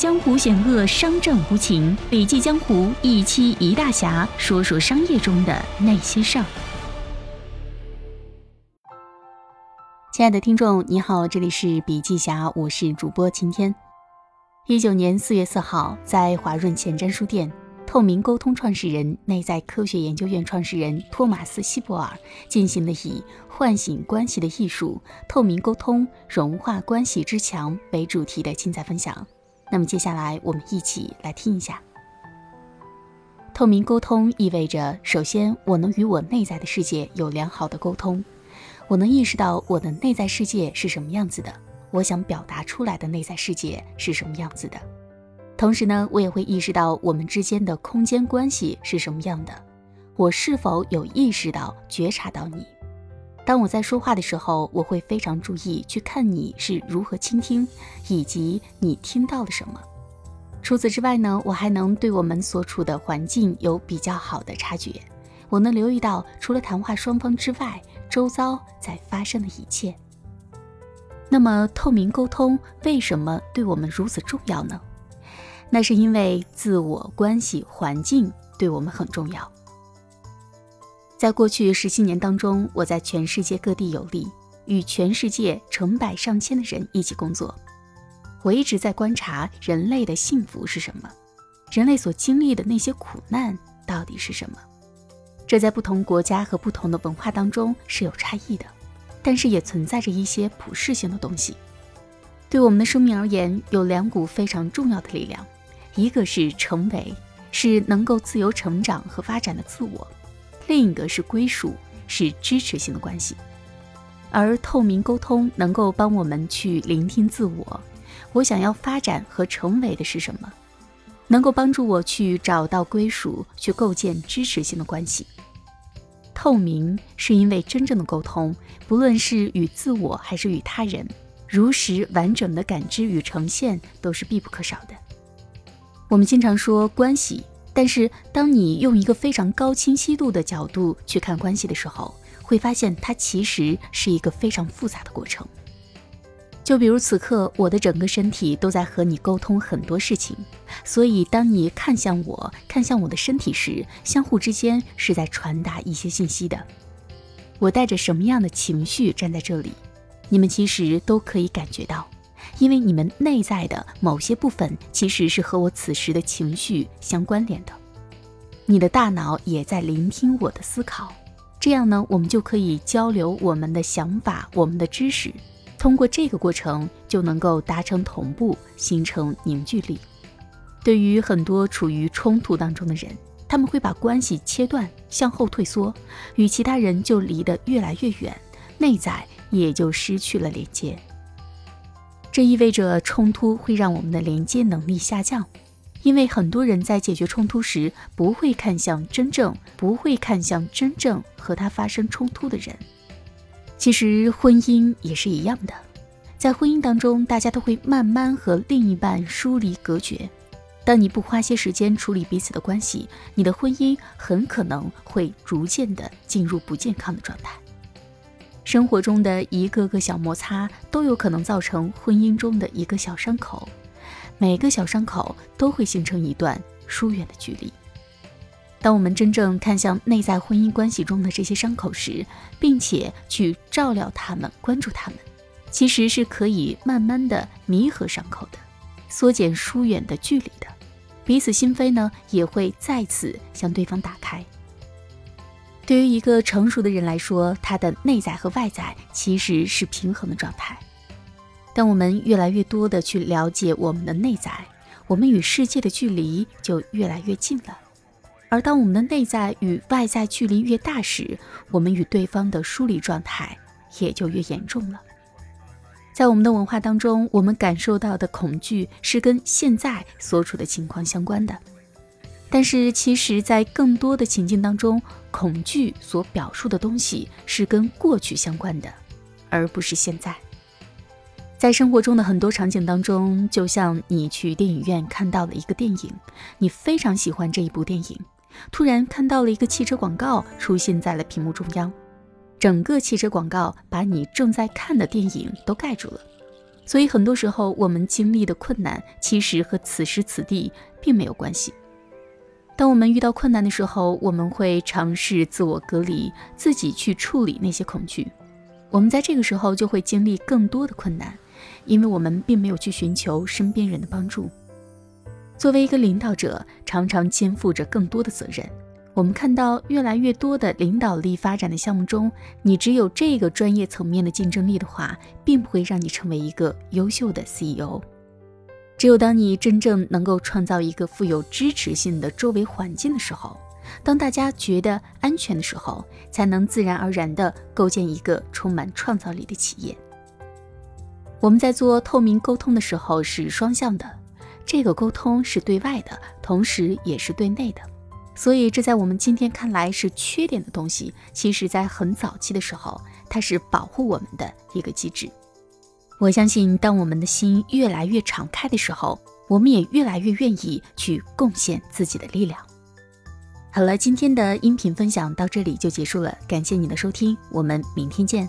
江湖险恶，商战无情。笔记江湖一期一大侠，说说商业中的那些事儿。亲爱的听众，你好，这里是笔记侠，我是主播晴天。一九年四月四号，在华润前瞻书店，透明沟通创始人、内在科学研究院创始人托马斯·希伯尔进行了以“唤醒关系的艺术：透明沟通融化关系之墙”为主题的精彩分享。那么接下来，我们一起来听一下。透明沟通意味着，首先我能与我内在的世界有良好的沟通，我能意识到我的内在世界是什么样子的，我想表达出来的内在世界是什么样子的。同时呢，我也会意识到我们之间的空间关系是什么样的，我是否有意识到、觉察到你。当我在说话的时候，我会非常注意去看你是如何倾听，以及你听到了什么。除此之外呢，我还能对我们所处的环境有比较好的察觉。我能留意到，除了谈话双方之外，周遭在发生的一切。那么，透明沟通为什么对我们如此重要呢？那是因为自我关系环境对我们很重要。在过去十七年当中，我在全世界各地游历，与全世界成百上千的人一起工作。我一直在观察人类的幸福是什么，人类所经历的那些苦难到底是什么。这在不同国家和不同的文化当中是有差异的，但是也存在着一些普世性的东西。对我们的生命而言，有两股非常重要的力量，一个是成为，是能够自由成长和发展的自我。另一个是归属，是支持性的关系，而透明沟通能够帮我们去聆听自我，我想要发展和成为的是什么，能够帮助我去找到归属，去构建支持性的关系。透明是因为真正的沟通，不论是与自我还是与他人，如实完整的感知与呈现都是必不可少的。我们经常说关系。但是，当你用一个非常高清晰度的角度去看关系的时候，会发现它其实是一个非常复杂的过程。就比如此刻，我的整个身体都在和你沟通很多事情，所以当你看向我、看向我的身体时，相互之间是在传达一些信息的。我带着什么样的情绪站在这里，你们其实都可以感觉到。因为你们内在的某些部分其实是和我此时的情绪相关联的，你的大脑也在聆听我的思考，这样呢，我们就可以交流我们的想法、我们的知识，通过这个过程就能够达成同步，形成凝聚力。对于很多处于冲突当中的人，他们会把关系切断，向后退缩，与其他人就离得越来越远，内在也就失去了连接。这意味着冲突会让我们的连接能力下降，因为很多人在解决冲突时不会看向真正不会看向真正和他发生冲突的人。其实婚姻也是一样的，在婚姻当中，大家都会慢慢和另一半疏离隔绝。当你不花些时间处理彼此的关系，你的婚姻很可能会逐渐的进入不健康的状态。生活中的一个个小摩擦都有可能造成婚姻中的一个小伤口，每个小伤口都会形成一段疏远的距离。当我们真正看向内在婚姻关系中的这些伤口时，并且去照料他们、关注他们，其实是可以慢慢的弥合伤口的，缩减疏远的距离的，彼此心扉呢也会再次向对方打开。对于一个成熟的人来说，他的内在和外在其实是平衡的状态。当我们越来越多的去了解我们的内在，我们与世界的距离就越来越近了。而当我们的内在与外在距离越大时，我们与对方的疏离状态也就越严重了。在我们的文化当中，我们感受到的恐惧是跟现在所处的情况相关的。但是，其实，在更多的情境当中，恐惧所表述的东西是跟过去相关的，而不是现在。在生活中的很多场景当中，就像你去电影院看到了一个电影，你非常喜欢这一部电影，突然看到了一个汽车广告出现在了屏幕中央，整个汽车广告把你正在看的电影都盖住了。所以很多时候我们经历的困难，其实和此时此地并没有关系。当我们遇到困难的时候，我们会尝试自我隔离，自己去处理那些恐惧。我们在这个时候就会经历更多的困难，因为我们并没有去寻求身边人的帮助。作为一个领导者，常常肩负着更多的责任。我们看到越来越多的领导力发展的项目中，你只有这个专业层面的竞争力的话，并不会让你成为一个优秀的 CEO。只有当你真正能够创造一个富有支持性的周围环境的时候，当大家觉得安全的时候，才能自然而然地构建一个充满创造力的企业。我们在做透明沟通的时候是双向的，这个沟通是对外的，同时也是对内的。所以，这在我们今天看来是缺点的东西，其实在很早期的时候，它是保护我们的一个机制。我相信，当我们的心越来越敞开的时候，我们也越来越愿意去贡献自己的力量。好了，今天的音频分享到这里就结束了，感谢你的收听，我们明天见。